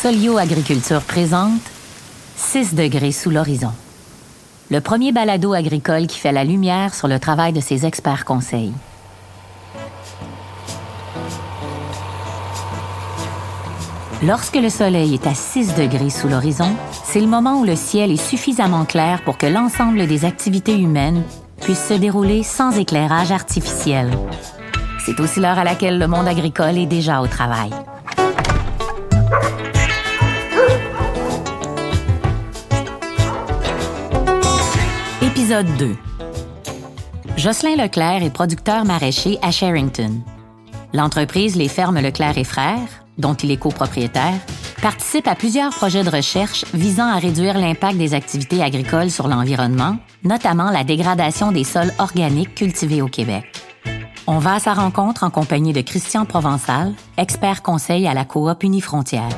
Solio Agriculture présente 6 degrés sous l'horizon. Le premier balado agricole qui fait la lumière sur le travail de ses experts conseils. Lorsque le soleil est à 6 degrés sous l'horizon, c'est le moment où le ciel est suffisamment clair pour que l'ensemble des activités humaines puissent se dérouler sans éclairage artificiel. C'est aussi l'heure à laquelle le monde agricole est déjà au travail. Épisode 2. Jocelyn Leclerc est producteur maraîcher à Sherrington. L'entreprise Les Fermes Leclerc et Frères dont il est copropriétaire, participe à plusieurs projets de recherche visant à réduire l'impact des activités agricoles sur l'environnement, notamment la dégradation des sols organiques cultivés au Québec. On va à sa rencontre en compagnie de Christian Provençal, expert conseil à la coop Unifrontière.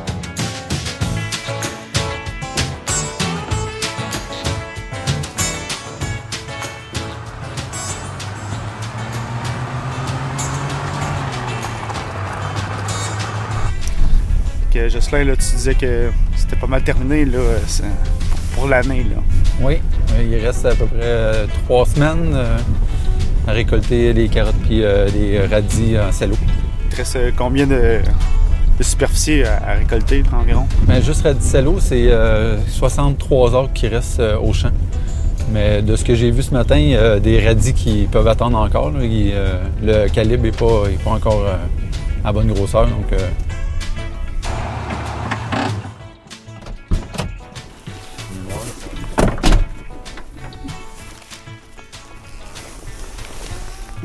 Jocelyn, là, tu disais que c'était pas mal terminé là, pour l'année. Oui, il reste à peu près euh, trois semaines euh, à récolter les carottes et euh, les radis en salo. Il te reste combien de, superficie à, récolter environ? Ben, juste radis salo, c'est 63 heures qui restent au champ. Mais de ce que j'ai vu ce matin, il y a des radis qui peuvent attendre encore. le calibre n'est pas, pas, encore à bonne grosseur. Donc,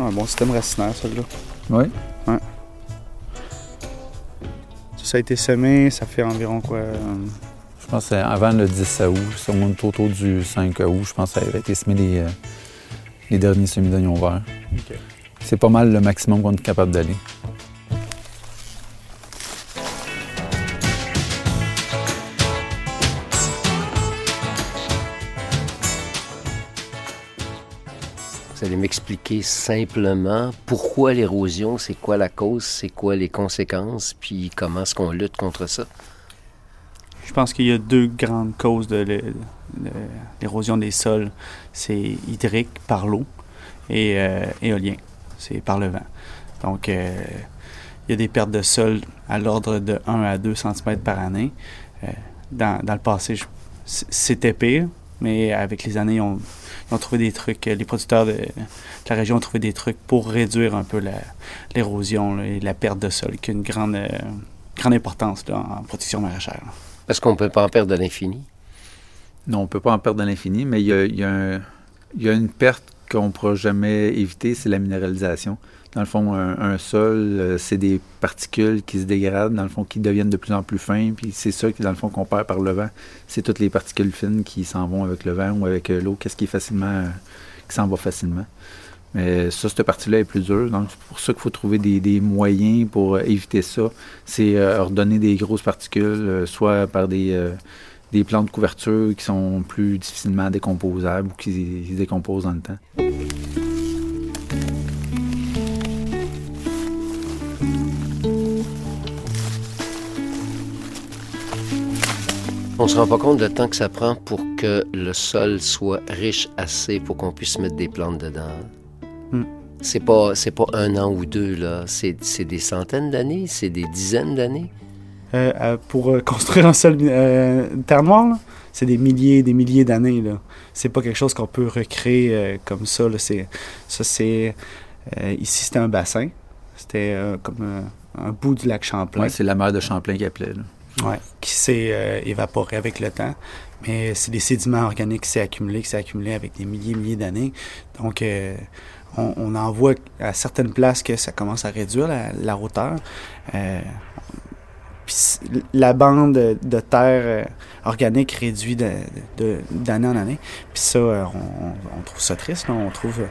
un bon système racinaire, celui-là. Oui. Ouais. Ça, a été semé, ça fait environ quoi? Euh, je pense que avant le 10 août, c'est au moins autour du 5 août, je pense que ça avait été semé les, euh, les derniers semis d'oignons verts. C'est pas mal le maximum qu'on est capable d'aller. Allez m'expliquer simplement pourquoi l'érosion, c'est quoi la cause, c'est quoi les conséquences, puis comment est-ce qu'on lutte contre ça? Je pense qu'il y a deux grandes causes de l'érosion des sols. C'est hydrique par l'eau et euh, éolien, c'est par le vent. Donc, euh, il y a des pertes de sol à l'ordre de 1 à 2 cm par année. Euh, dans, le passé, c'était pire, mais avec les années, on, ils ont trouvé des trucs, euh, les producteurs de, la région ont trouvé des trucs pour réduire un peu l'érosion et la perte de sol, qui a une grande, euh, grande importance en protection maraîchère. Parce qu'on ne peut pas en perdre de l'infini? Non, on ne peut pas en perdre de l'infini, mais il y a, une perte qu'on ne pourra jamais éviter, c'est la minéralisation. Dans le fond, un, sol, euh, c'est des particules qui se dégradent, dans le fond, qui deviennent de plus en plus fins, puis c'est ça qui, dans le fond, qu'on perd par le vent. C'est toutes les particules fines qui s'en vont avec le vent ou avec euh, l'eau. Qu'est-ce qui est facilement, euh, qui s'en va facilement? Mais ça, cette partie-là est plus dure. Donc, c'est pour ça qu'il faut trouver des, moyens pour éviter ça. C'est ordonner des grosses particules, soit par des, des plantes de couverture qui sont plus difficilement décomposables ou qui se décomposent dans le temps. On se rend pas compte du temps que ça prend pour que le sol soit riche assez pour qu'on puisse mettre des plantes dedans. Hmm. C'est pas c'est pas un an ou deux là, c'est des centaines d'années, c'est des dizaines d'années. Euh, euh, pour euh, construire un sol une terre noire, c'est des milliers des milliers d'années là. C'est pas quelque chose qu'on peut recréer comme ça. C'est ça c'est ici c'était un bassin, c'était comme un bout du lac Champlain. Ouais, c'est la mer de Champlain qui appelait. Là qui s'est euh, évaporé avec le temps. Mais c'est des sédiments organiques qui s'est accumulé, qui s'est accumulé avec des milliers et milliers d'années. Donc, euh, on, en voit à certaines places que ça commence à réduire la, hauteur. Euh, la bande de, terre organique réduit d'année en année. Puis ça, on, trouve ça triste. On trouve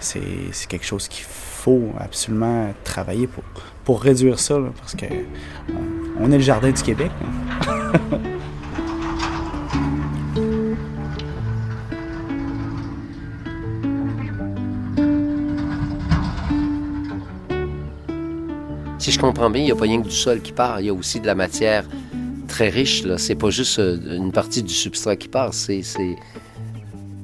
c'est quelque chose qu'il faut absolument travailler pour, pour réduire ça, parce que est le jardin du Québec. si je comprends bien, il n'y a pas rien que du sol qui part, il y a aussi de la matière très riche. Là, c'est pas juste une partie du substrat qui part, c'est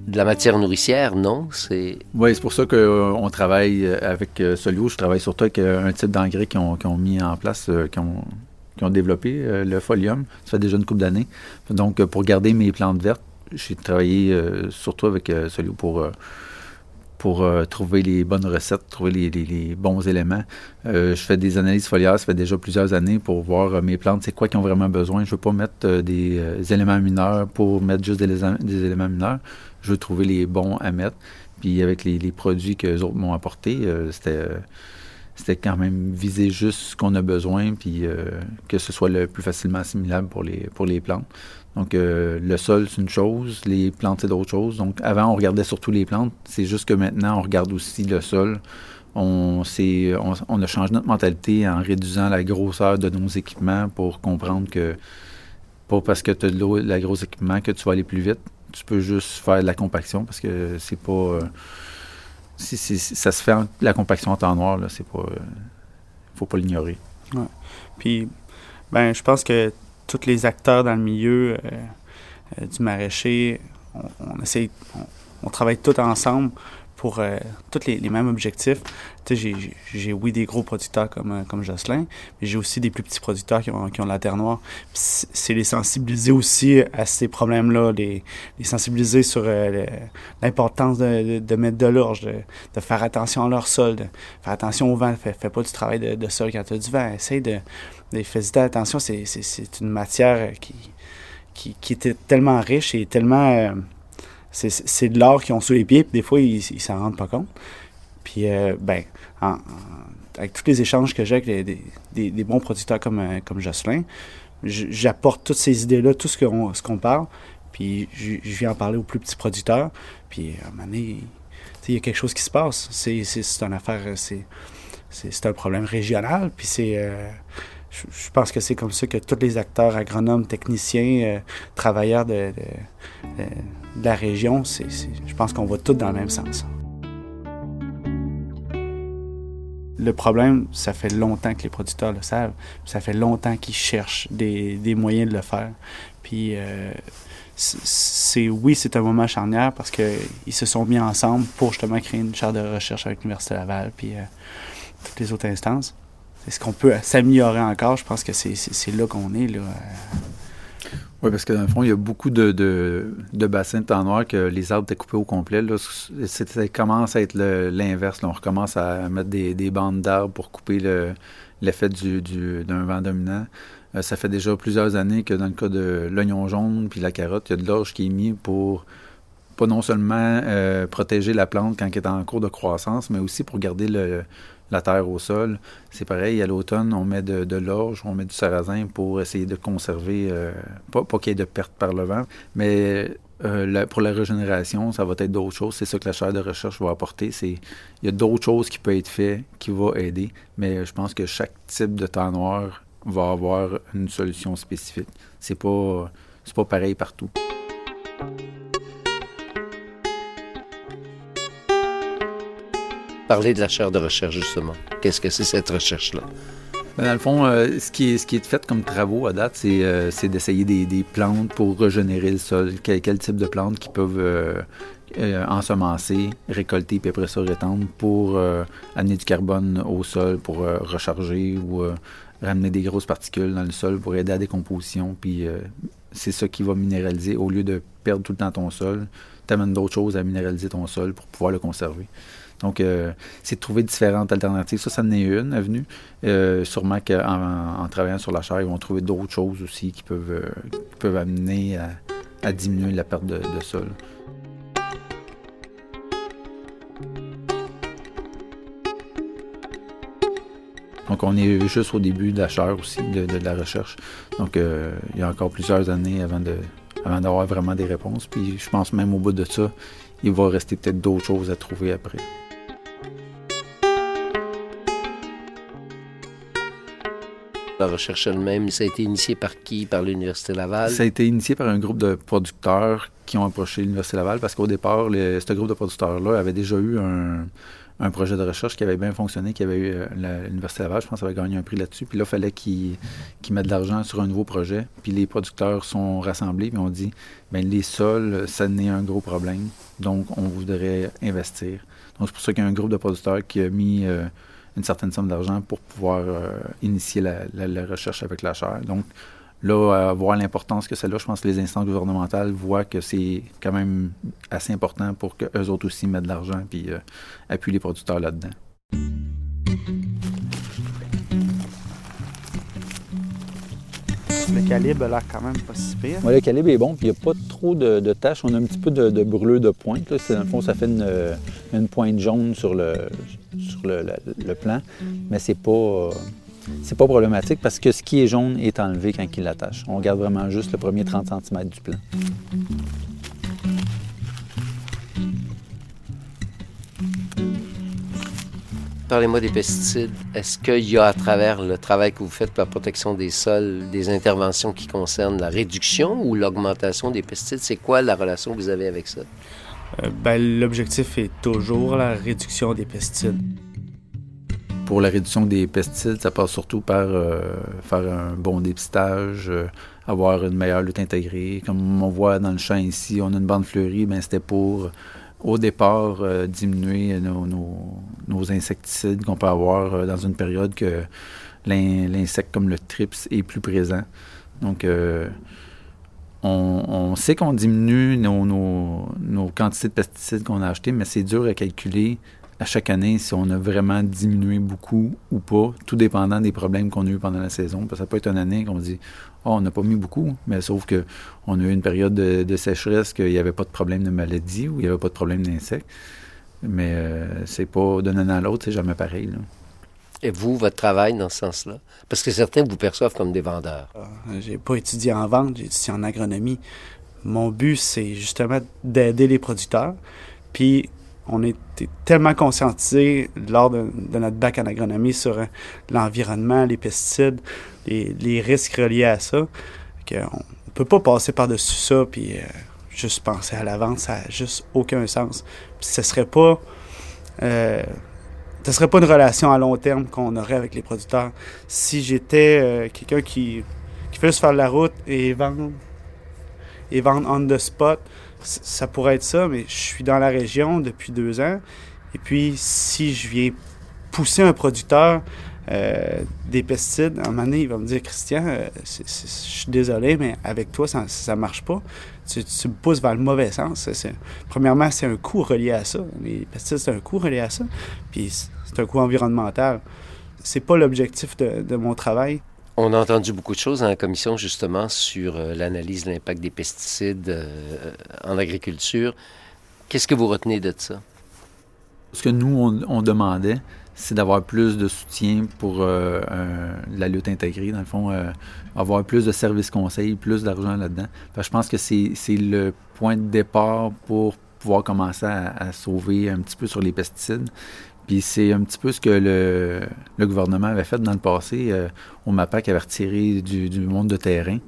de la matière nourricière, non? C'est... Oui, c'est pour ça qu'on travaille avec Solio. Je travaille surtout avec un type d'engrais qu'ils ont, mis en place, qui ont, qui ont développé le folium. Ça fait déjà une couple d'années. Donc, pour garder mes plantes vertes, j'ai travaillé surtout avec Solio pour pour euh, trouver les bonnes recettes, trouver les, bons éléments. Euh, je fais des analyses foliaires, ça fait déjà plusieurs années pour voir euh, mes plantes, c'est quoi qui ont vraiment besoin. Je ne veux pas mettre des éléments mineurs pour mettre juste des, éléments mineurs. Je veux trouver les bons à mettre. Puis avec les, produits que les autres m'ont apportés, c'était c'était quand même viser juste ce qu'on a besoin, puis que ce soit le plus facilement assimilable pour les, pour les plantes. Donc, euh, le sol, c'est une chose, les plantes, c'est d'autres choses. Donc, avant, on regardait surtout les plantes. C'est juste que maintenant, on regarde aussi le sol. On, on, a changé notre mentalité en réduisant la grosseur de nos équipements pour comprendre que pas parce que tu as de la gros équipement que tu vas aller plus vite. Tu peux juste faire de la compaction parce que c'est pas. Euh, si, ça se fait la compaction en temps noir, là, c'est pas. Euh, faut pas l'ignorer. Ouais. Puis, ben, je pense que tous les acteurs dans le milieu euh, euh, du maraîcher, on, essaie, on, travaille tous ensemble pour euh, tous les, mêmes objectifs. J'ai, oui, des gros producteurs comme, comme Jocelyn, mais j'ai aussi des plus petits producteurs qui ont, la terre noire. c'est les sensibiliser aussi à ces problèmes-là, les, sensibiliser sur l'importance de, de, mettre de l'orge, de, de, faire attention à leur sol, de faire attention au vent. Fais, fais pas du travail de, sol quand tu as du vent. Essaye de, faites attention, c'est une matière qui, était tellement riche et tellement. Euh, c'est de l'or qu'ils ont sous les pieds, puis des fois, ils s'en rendent pas compte. Puis, euh, ben, avec tous les échanges que j'ai avec des, des, bons producteurs comme, euh, comme Jocelyn, j'apporte toutes ces idées-là, tout ce qu'on parle, puis je, viens en parler aux plus petits producteurs. Puis, à un moment donné, il y a quelque chose qui se passe. C'est une affaire, c'est un problème régional, puis c'est je, pense que c'est comme ça que tous les acteurs, agronomes, techniciens, euh, travailleurs de, la région, je pense qu'on va tous dans le même sens. Le problème, ça fait longtemps que les producteurs le savent. Ça fait longtemps qu'ils cherchent des, moyens de le faire. Puis, euh, c'est oui, c'est un moment charnière parce qu'ils se sont mis ensemble pour justement créer une chaire de recherche avec l'Université Laval puis euh, toutes les autres instances. Est-ce qu'on peut s'améliorer encore? Je pense que c'est là qu'on est. Là. Oui, parce que dans le fond, il y a beaucoup de, de, bassins de temps noir que les arbres étaient coupés au complet. Là. Ça commence à être l'inverse. On recommence à mettre des, bandes d'arbres pour couper l'effet d'un vent dominant. Euh, ça fait déjà plusieurs années que dans le cas de l'oignon jaune puis la carotte, il y a de l'orge qui est mis pour pas non seulement euh, protéger la plante quand elle est en cours de croissance, mais aussi pour garder le, la terre au sol. C'est pareil, à l'automne, on met de, l'orge, on met du sarrasin pour essayer de conserver, euh, pas, qu'il y ait de perte par le vent, mais euh, pour la régénération, ça va être d'autres choses. C'est ça que la chaire de recherche va apporter. Il y a d'autres choses qui peuvent être faites qui vont aider, mais je pense que chaque type de temps noir va avoir une solution spécifique. C'est pas pas pareil partout. Parler de la chaire de recherche, justement. Qu'est-ce que c'est cette recherche-là? Ben, dans le fond, euh, ce, qui est, fait comme travaux à date, c'est euh, d'essayer des, plantes pour régénérer le sol. Quel, type de plantes qui peuvent euh, ensemencer, récolter, puis après ça rétendre pour amener du carbone au sol, pour recharger ou ramener des grosses particules dans le sol pour aider à la décomposition. Puis c'est ça qui va minéraliser. Au lieu de perdre tout le temps ton sol, tu amènes d'autres choses à minéraliser ton sol pour pouvoir le conserver. Donc, euh, c'est de trouver différentes alternatives. Ça, ça en est une avenue. Euh, sûrement qu'en en travaillant sur la chair, ils vont trouver d'autres choses aussi qui peuvent, euh, amener à, diminuer la perte de, sol. Donc, on est juste au début de la chair aussi, de, la recherche. Donc, il y a encore plusieurs années avant de avant d'avoir vraiment des réponses. Puis, je pense même au bout de ça, il va rester peut-être d'autres choses à trouver après. Recherche elle-même, ça a été initié par qui? Par l'Université Laval? Ça a été initié par un groupe de producteurs qui ont approché l'Université Laval parce qu'au départ, ce groupe de producteurs-là avait déjà eu un, projet de recherche qui avait bien fonctionné, qui avait eu euh, l'Université Laval, je pense, avait gagné un prix là-dessus. Puis là, il fallait qu'ils mettent de l'argent sur un nouveau projet. Puis les producteurs sont rassemblés, puis on dit, bien, les sols, ça n'est un gros problème. Donc, on voudrait investir. Donc, c'est pour ça qu'il y a un groupe de producteurs qui a mis euh, une certaine somme d'argent pour pouvoir euh, initier la, la, recherche avec la chaire. Donc, là, voir l'importance que c'est là, je pense que les instances gouvernementales voient que c'est quand même assez important pour qu'eux autres aussi mettent de l'argent puis euh, appuient les producteurs là-dedans. Le calibre a l'air quand même pas si pire. le calibre est bon, puis il n'y a pas trop de, de, taches. On a un petit peu de, de brûlure de pointe. Là. Dans le fond, ça fait une, pointe jaune sur le, sur le, le plan, mais c'est pas. Pas problématique parce que ce qui est jaune est enlevé quand il l'attache. On garde vraiment juste le premier 30 cm du plan. Parlez-moi des pesticides. Est-ce qu'il y a à travers le travail que vous faites pour la protection des sols des interventions qui concernent la réduction ou l'augmentation des pesticides? C'est quoi la relation que vous avez avec ça? Euh, ben, L'objectif est toujours la réduction des pesticides. Pour la réduction des pesticides, ça passe surtout par euh, faire un bon dépistage, euh, avoir une meilleure lutte intégrée. Comme on voit dans le champ ici, on a une bande fleurie, ben c'était pour au départ diminuer nos, insecticides qu'on peut avoir dans une période que l'insecte comme le trips est plus présent. Donc on, sait qu'on diminue nos, quantités de pesticides qu'on a achetés, mais c'est dur à calculer à chaque année si on a vraiment diminué beaucoup ou pas, tout dépendant des problèmes qu'on a eu pendant la saison. Parce que ça peut être une année qu'on dit oh, on n'a pas mis beaucoup, mais sauf que on a eu une période de, sécheresse qu'il n'y avait pas de problème de maladie ou il n'y avait pas de problème d'insectes. Mais euh, c'est pas d'un an à l'autre, c'est jamais pareil. Et vous, votre travail dans ce sens-là? Parce que certains vous perçoivent comme des vendeurs. Ah, j'ai pas étudié en vente, j'ai étudié en agronomie. Mon but, c'est justement d'aider les producteurs. Puis on était tellement conscientisés lors de, notre bac en agronomie sur euh, l'environnement, les pesticides, les, risques reliés à ça, qu'on ne peut pas passer par-dessus ça puis euh, juste penser à la vente, ça n'a juste aucun sens. Puis ce serait pas... Euh, ce serait pas une relation à long terme qu'on aurait avec les producteurs. Si j'étais quelqu'un qui, qui fait juste faire la route et vendre, et vendre on the spot, ça pourrait être ça, mais je suis dans la région depuis deux ans. Et puis, si je viens pousser un producteur euh, des pesticides, à un moment donné, il va me dire Christian, euh, je suis désolé, mais avec toi, ça ne marche pas. Tu, me pousses vers le mauvais sens. premièrement, c'est un coût relié à ça. Les pesticides, c'est un coût relié à ça. Puis, c'est un coût environnemental. C'est pas l'objectif de mon travail. On a entendu beaucoup de choses dans la commission justement sur euh, l'analyse de l'impact des pesticides euh, en agriculture. Qu'est-ce que vous retenez de ça? Ce que nous, on, demandait, c'est d'avoir plus de soutien pour euh, la lutte intégrée, dans le fond, avoir plus de services conseils, plus d'argent là-dedans. je pense que c'est le point de départ pour pouvoir commencer à, sauver un petit peu sur les pesticides. Puis c'est un petit peu ce que le, le, gouvernement avait fait dans le passé euh, au MAPAC, avait retiré du, du monde de terrain.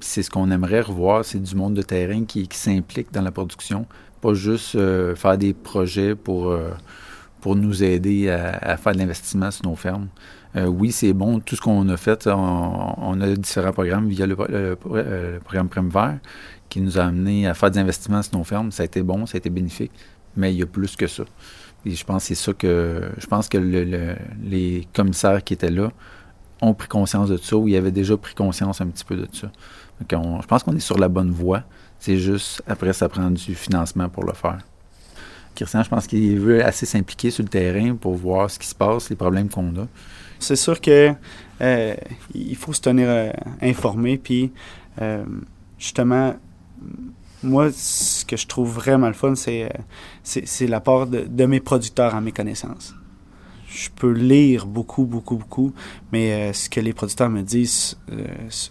Puis c'est ce qu'on aimerait revoir, c'est du monde de terrain qui, qui s'implique dans la production, pas juste euh, faire des projets pour, euh, pour nous aider à, faire de l'investissement sur nos fermes. oui, c'est bon, tout ce qu'on a fait, on, a différents programmes via le, le programme Prime qui nous a amené à faire des investissements sur nos fermes. Ça a été bon, ça a été bénéfique, mais il y a plus que ça. Et je pense que les commissaires qui étaient là ont pris conscience de ça ou ils avaient déjà pris conscience un petit peu de ça. Je pense qu'on est sur la bonne voie. C'est juste après ça prend du financement pour le faire. Christian, je pense qu'il veut assez s'impliquer sur le terrain pour voir ce qui se passe, les problèmes qu'on a. C'est sûr que euh, il faut se tenir euh, informé, puis euh, justement moi, ce que je trouve vraiment le fun, c'est, c'est, l'apport de, de, mes producteurs à mes connaissances. Je peux lire beaucoup, beaucoup, beaucoup, mais euh, ce que les producteurs me disent euh,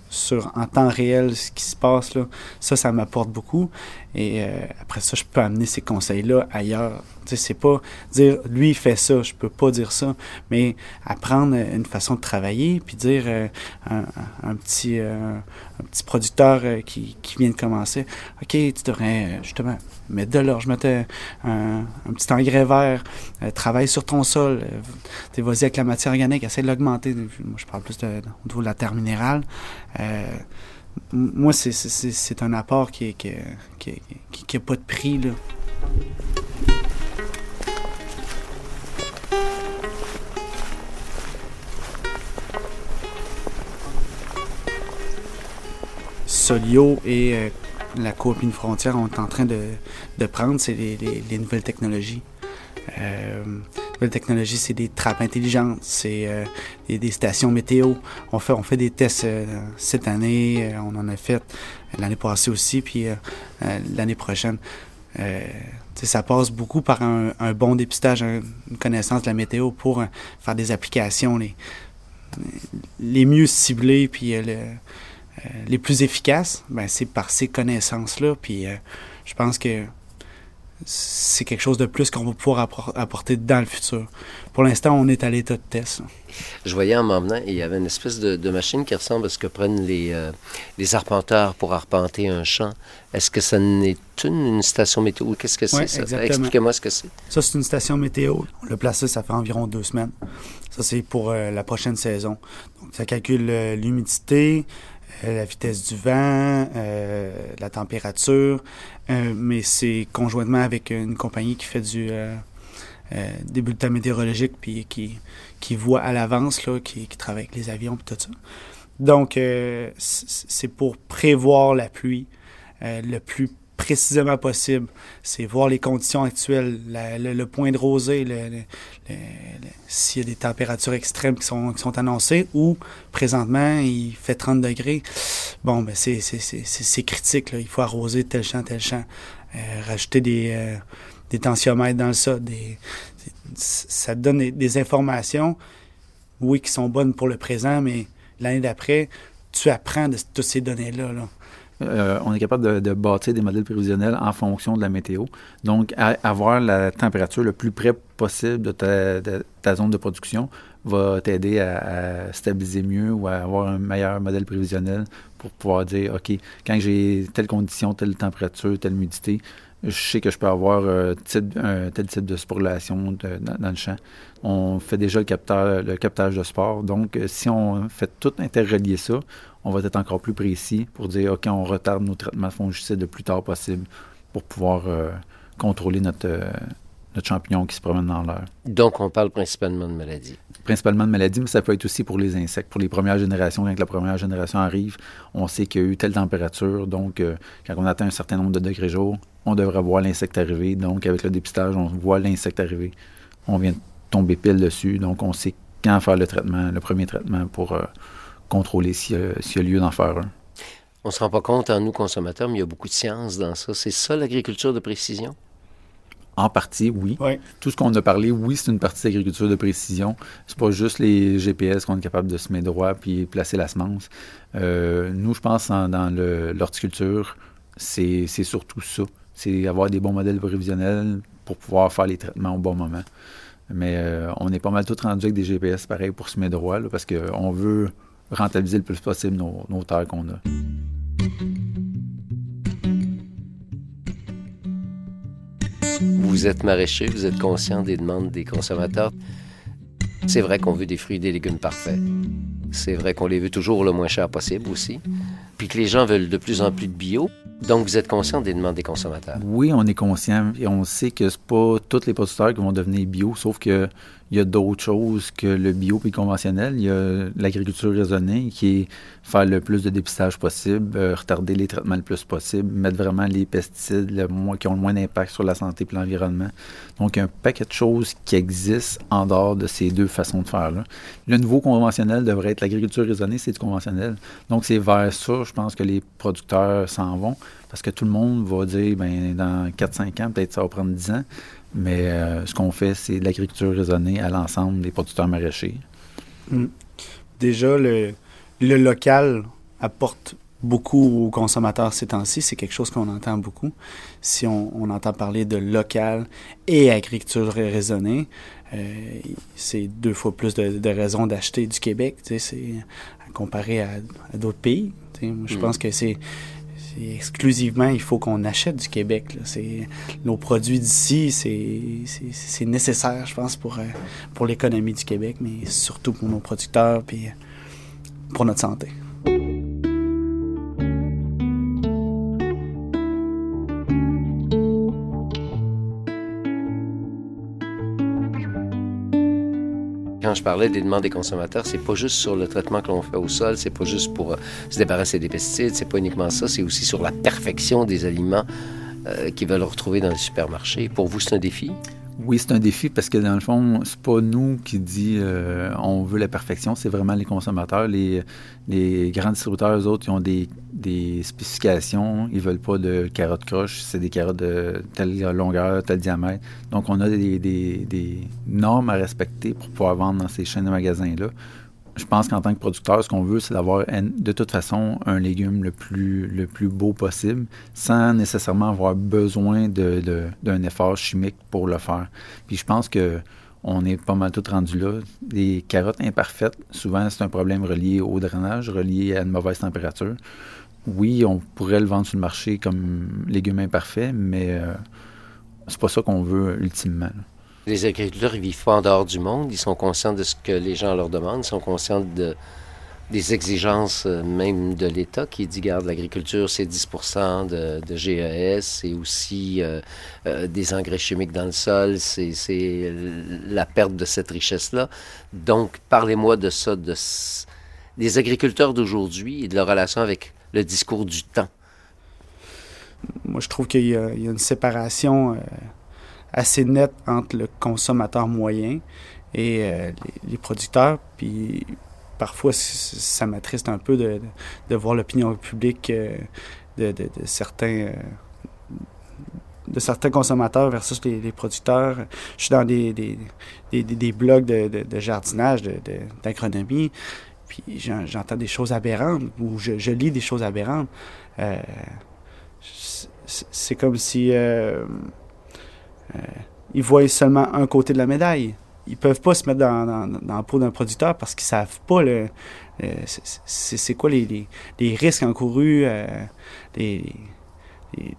sur en temps réel, ce qui se passe là, ça, ça m'apporte beaucoup. Et après ça, je peux amener ces conseils-là ailleurs C'est pas dire lui il fait ça, je peux pas dire ça, mais apprendre une façon de travailler, puis dire euh, un, petit euh, un petit producteur euh, qui, qui, vient de commencer, ok, tu devrais justement mettre de l'or, je mettais un, petit engrais vert, travaille sur ton sol, vas-y avec la matière organique, essaie de l'augmenter. Moi je parle plus de, au niveau de la terre minérale. moi c'est un apport qui n'a qui, qui, qui, pas de prix là. Solio et euh, la Coop Une Frontière sont en train de, prendre, c'est les, nouvelles technologies. Euh, nouvelles technologies, c'est des trappes intelligentes, c'est euh, des, stations météo. On fait, on fait des tests euh, cette année, on en a fait l'année passée aussi, puis l'année prochaine. ça passe beaucoup par un, bon dépistage, une connaissance de la météo pour faire des applications les, les mieux ciblées, puis le, euh, les plus efficaces, ben, c'est par ces connaissances-là. Puis euh, je pense que c'est quelque chose de plus qu'on va pouvoir apporter dans le futur. Pour l'instant, on est à l'état de test. Je voyais en m'emmenant, il y avait une espèce de, machine qui ressemble à ce que prennent les, euh, les arpenteurs pour arpenter un champ. Est-ce que ça n'est une, station météo? Qu'est-ce que c'est ça? Expliquez-moi ce que c'est. Ça, c'est une station météo. On l'a placé, ça fait environ deux semaines. Ça, c'est pour la prochaine saison. Donc, ça calcule l'humidité, euh, la vitesse du vent, euh, la température, euh, mais c'est conjointement avec une compagnie qui fait du des bulletins météorologiques puis qui, qui voit à l'avance, là, qui, qui travaille avec les avions et tout ça. Donc, c'est pour prévoir la pluie le plus précisément possible. C'est voir les conditions actuelles, le, point de rosée, s'il y a des températures extrêmes qui sont, annoncées, ou présentement, il fait 30 degrés. Bon, ben c'est critique. Il faut arroser tel champ, tel champ. Euh, rajouter des, euh, tensiomètres dans le sol. Des, ça donne des, informations, oui, qui sont bonnes pour le présent, mais l'année d'après, tu apprends de toutes ces données-là. Là. Euh, on est capable de, bâtir des modèles prévisionnels en fonction de la météo. Donc, avoir la température le plus près possible de ta, zone de production va t'aider à, stabiliser mieux ou à avoir un meilleur modèle prévisionnel pour pouvoir dire, OK, quand j'ai telle condition, telle température, telle humidité, je sais que je peux avoir euh, un tel type de sporulation dans, le champ. On fait déjà le, le captage de sport. Donc, euh, si on fait tout interrelier ça, on va être encore plus précis pour dire, OK, on retarde nos traitements fongicides le plus tard possible pour pouvoir euh, contrôler notre, euh, notre champignon qui se promène dans l'air. Donc, on parle principalement de maladies. Principalement de maladies, mais ça peut être aussi pour les insectes. Pour les premières générations, quand la première génération arrive, on sait qu'il y a eu telle température. Donc, euh, quand on atteint un certain nombre de degrés jour, on devrait voir l'insecte arriver. Donc, avec le dépistage, on voit l'insecte arriver. On vient de tomber pile dessus. Donc, on sait quand faire le traitement, le premier traitement pour contrôler s'il y, a lieu d'en faire un. On ne se rend pas compte en nous consommateurs, mais il y a beaucoup de science dans ça. C'est ça l'agriculture de précision? En partie, oui. Tout ce qu'on a parlé, oui, c'est une partie d'agriculture de précision. C'est pas juste les GPS qu'on est capable de se mettre droit puis placer la semence. Euh, nous, je pense dans l'horticulture, c'est surtout ça. C'est avoir des bons modèles prévisionnels pour pouvoir faire les traitements au bon moment. Mais euh, on est pas mal tout rendu avec des GPS pareil pour se mettre droit, parce qu'on veut rentabiliser le plus possible nos, nos terres qu'on a. Vous êtes maraîcher, vous êtes conscient des demandes des consommateurs. C'est vrai qu'on veut des fruits et des légumes parfaits. C'est vrai qu'on les veut toujours le moins cher possible aussi. Puis que les gens veulent de plus en plus de bio. Donc, vous êtes conscient des demandes des consommateurs? Oui, on est conscient et on sait que c'est pas tous les producteurs qui vont devenir bio, sauf que il y a d'autres choses que le bio et conventionnel. Il y a l'agriculture raisonnée qui est faire le plus de dépistage possible, euh, retarder les traitements le plus possible, mettre vraiment les pesticides le qui ont le moins d'impact sur la santé et l'environnement. Donc, il y a un paquet de choses qui existent en dehors de ces deux façons de faire-là. Le nouveau conventionnel devrait être l'agriculture raisonnée, c'est du conventionnel. Donc, c'est vers ça, je pense que les producteurs s'en vont, parce que tout le monde va dire, ben dans 4-5 ans, peut-être ça va prendre 10 ans, mais euh, ce qu'on fait, c'est de l'agriculture raisonnée à l'ensemble des producteurs maraîchers. Hmm. Déjà, le, le, local apporte beaucoup aux consommateurs ces temps-ci. C'est quelque chose qu'on entend beaucoup. Si on, entend parler de local et agriculture raisonnée, euh, c'est deux fois plus de, raisons d'acheter du Québec, c'est comparé à, d'autres pays. je mm. pense que c'est exclusivement, il faut qu'on achète du Québec. C'est nos produits d'ici, c'est nécessaire, je pense, pour, euh, pour l'économie du Québec, mais surtout pour nos producteurs puis pour notre santé. Je parlais des demandes des consommateurs, c'est pas juste sur le traitement que l'on fait au sol, c'est pas juste pour euh, se débarrasser des pesticides, c'est pas uniquement ça, c'est aussi sur la perfection des aliments euh, qu'ils veulent retrouver dans les supermarchés. Pour vous, c'est un défi? Oui, c'est un défi parce que dans le fond, c'est pas nous qui dit euh, on veut la perfection, c'est vraiment les consommateurs. Les, grands distributeurs, eux autres, ils ont des, spécifications. Ils veulent pas de carottes croches, c'est des carottes de telle longueur, tel diamètre. Donc, on a des normes à respecter pour pouvoir vendre dans ces chaînes de magasins-là je pense qu'en tant que producteur, ce qu'on veut, c'est d'avoir de toute façon un légume le plus, beau possible, sans nécessairement avoir besoin d'un effort chimique pour le faire. Puis je pense que on est pas mal tout rendu là. Les carottes imparfaites, souvent, c'est un problème relié au drainage, relié à une mauvaise température. Oui, on pourrait le vendre sur le marché comme légume imparfait, mais euh, c'est pas ça qu'on veut ultimement. Les agriculteurs, ils vivent pas en dehors du monde. Ils sont conscients de ce que les gens leur demandent. Ils sont conscients de, des exigences euh, même de l'État qui dit, garde l'agriculture, c'est 10 de, de, GES, c'est aussi euh, euh, des engrais chimiques dans le sol, c'est la perte de cette richesse-là. Donc, parlez-moi de ça, de, des agriculteurs d'aujourd'hui et de leur relation avec le discours du temps. Moi, je trouve qu'il y, a une séparation assez net entre le consommateur moyen et euh, les, producteurs. Puis parfois, ça m'attriste un peu de, de, voir l'opinion publique euh, de, de, certains. Euh, de certains consommateurs versus les, producteurs. Je suis dans des, des, des, des blogs de, jardinage, d'agronomie, puis j'entends des choses aberrantes ou je, je, lis des choses aberrantes. c'est comme si ils voient seulement un côté de la médaille. Ils peuvent pas se mettre dans, la peau d'un producteur parce qu'ils savent pas le, c'est quoi les, risques encourus, euh, les,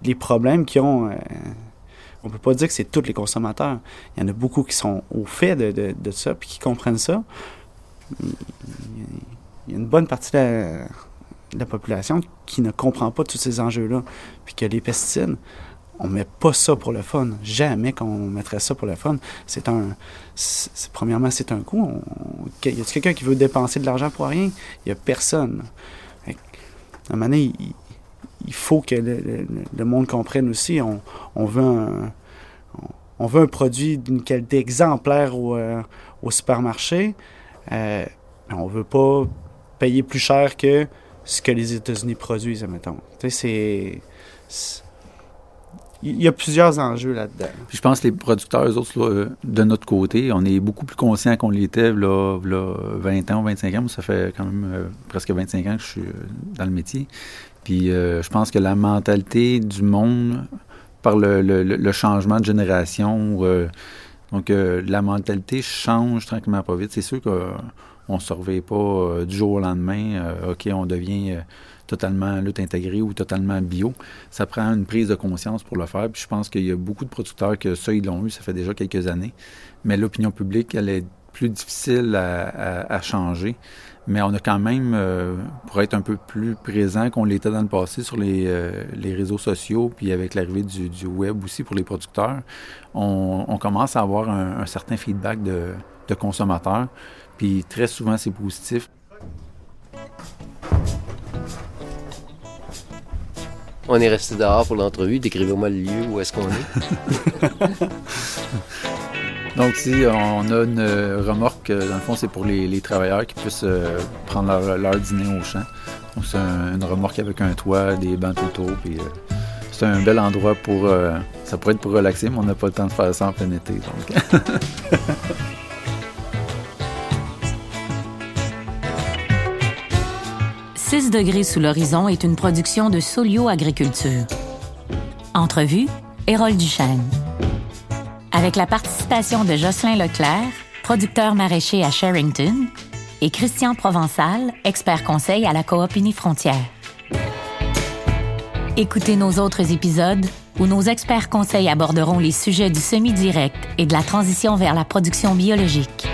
les, problèmes qu'ils ont. Euh, on peut pas dire que c'est tous les consommateurs. Il y en a beaucoup qui sont au fait de, de, de ça puis qui comprennent ça. Il y a une bonne partie de la, population qui ne comprend pas tous ces enjeux-là. Puis que les pesticides, on met pas ça pour le fun. Jamais qu'on mettrait ça pour le fun. C'est un. premièrement, c'est un coût. Il y a quelqu'un qui veut dépenser de l'argent pour rien? Il y a personne. À un moment donné, il, faut que le, monde comprenne aussi. On, veut un. On, veut un produit d'une qualité exemplaire au, euh, supermarché. Euh, on veut pas payer plus cher que ce que les États-Unis produisent, mettons. Tu sais, c'est il y a plusieurs enjeux là-dedans. je pense que les producteurs, eux autres, de notre côté, on est beaucoup plus conscients qu'on l'était là, 20 ans ou 25 ans. Moi, ça fait quand même euh, presque 25 ans que je suis euh, dans le métier. Puis euh, je pense que la mentalité du monde, par le, changement de génération, donc la mentalité change tranquillement pas vite. C'est sûr qu'on ne se réveille pas du jour au lendemain. OK, on devient totalement lutte intégrée ou totalement bio. Ça prend une prise de conscience pour le faire. Puis je pense qu'il y a beaucoup de producteurs que ça, ils l'ont eu, ça fait déjà quelques années. Mais l'opinion publique, elle est plus difficile à, changer. Mais on a quand même, euh, pour être un peu plus présent qu'on l'était dans le passé sur les, euh, les réseaux sociaux, puis avec l'arrivée du, du, web aussi pour les producteurs, on, commence à avoir un, certain feedback de, de consommateurs. Puis très souvent, c'est positif. On est resté dehors pour l'entrevue. Décrivez-moi le lieu où est-ce qu'on est. Donc, si on a une remorque, euh, dans le fond, c'est pour les, travailleurs qui puissent euh, prendre leur, dîner au champ. Donc, c'est une remorque avec un toit, des bancs autour. Puis, euh, c'est un bel endroit pour. ça pourrait être pour relaxer, mais on n'a pas le temps de faire ça en plein été. 6 degrés sous l'horizon est une production de Solio Agriculture. Entrevue, Hérole Duchesne. Avec la participation de Jocelyn Leclerc, producteur maraîcher à Sherrington, et Christian Provençal, expert conseil à la coop Unifrontière. Écoutez nos autres épisodes où nos experts conseils aborderont les sujets du semi-direct et de la transition vers la production biologique.